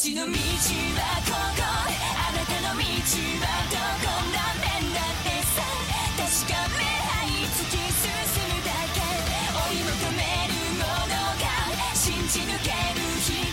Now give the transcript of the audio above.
私の道はここ。あなたの道はどこなんだってさ。確かめ合い突き進むだけ。追い求めるものが信じ抜ける日